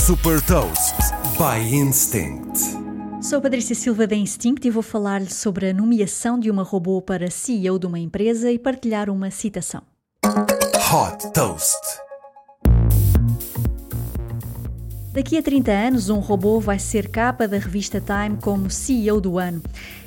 Super Toast by Instinct. Sou Patrícia Silva da Instinct e vou falar-lhe sobre a nomeação de uma robô para CEO de uma empresa e partilhar uma citação. Hot Toast. Daqui a 30 anos, um robô vai ser capa da revista Time como CEO do ano.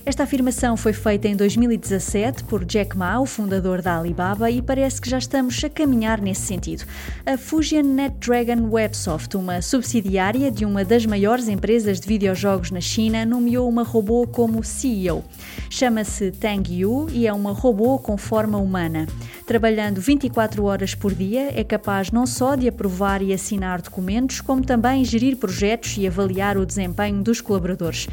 Esta afirmação foi feita em 2017 por Jack Ma, o fundador da Alibaba, e parece que já estamos a caminhar nesse sentido. A Fusion NetDragon Websoft, uma subsidiária de uma das maiores empresas de videojogos na China, nomeou uma robô como CEO. Chama-se Tang Yu e é uma robô com forma humana. Trabalhando 24 horas por dia, é capaz não só de aprovar e assinar documentos, como também gerir projetos e avaliar o desempenho dos colaboradores.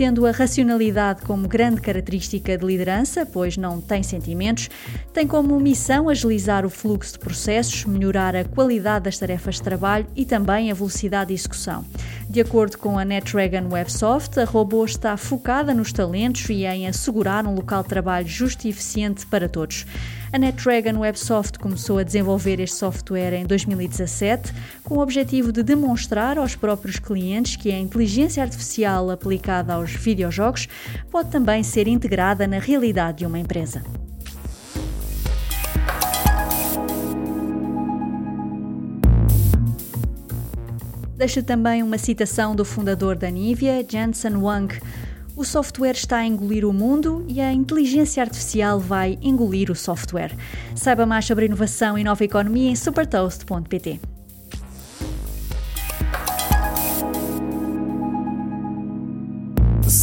Tendo a racionalidade como grande característica de liderança, pois não tem sentimentos, tem como missão agilizar o fluxo de processos, melhorar a qualidade das tarefas de trabalho e também a velocidade de execução. De acordo com a NetDragon Websoft, a robô está focada nos talentos e em assegurar um local de trabalho justo e eficiente para todos. A NetDragon Websoft começou a desenvolver este software em 2017 com o objetivo de demonstrar aos próprios clientes que a inteligência artificial aplicada aos videojogos pode também ser integrada na realidade de uma empresa. Deixo também uma citação do fundador da Nivea, Jensen Wang. O software está a engolir o mundo e a inteligência artificial vai engolir o software. Saiba mais sobre inovação e nova economia em supertoast.pt.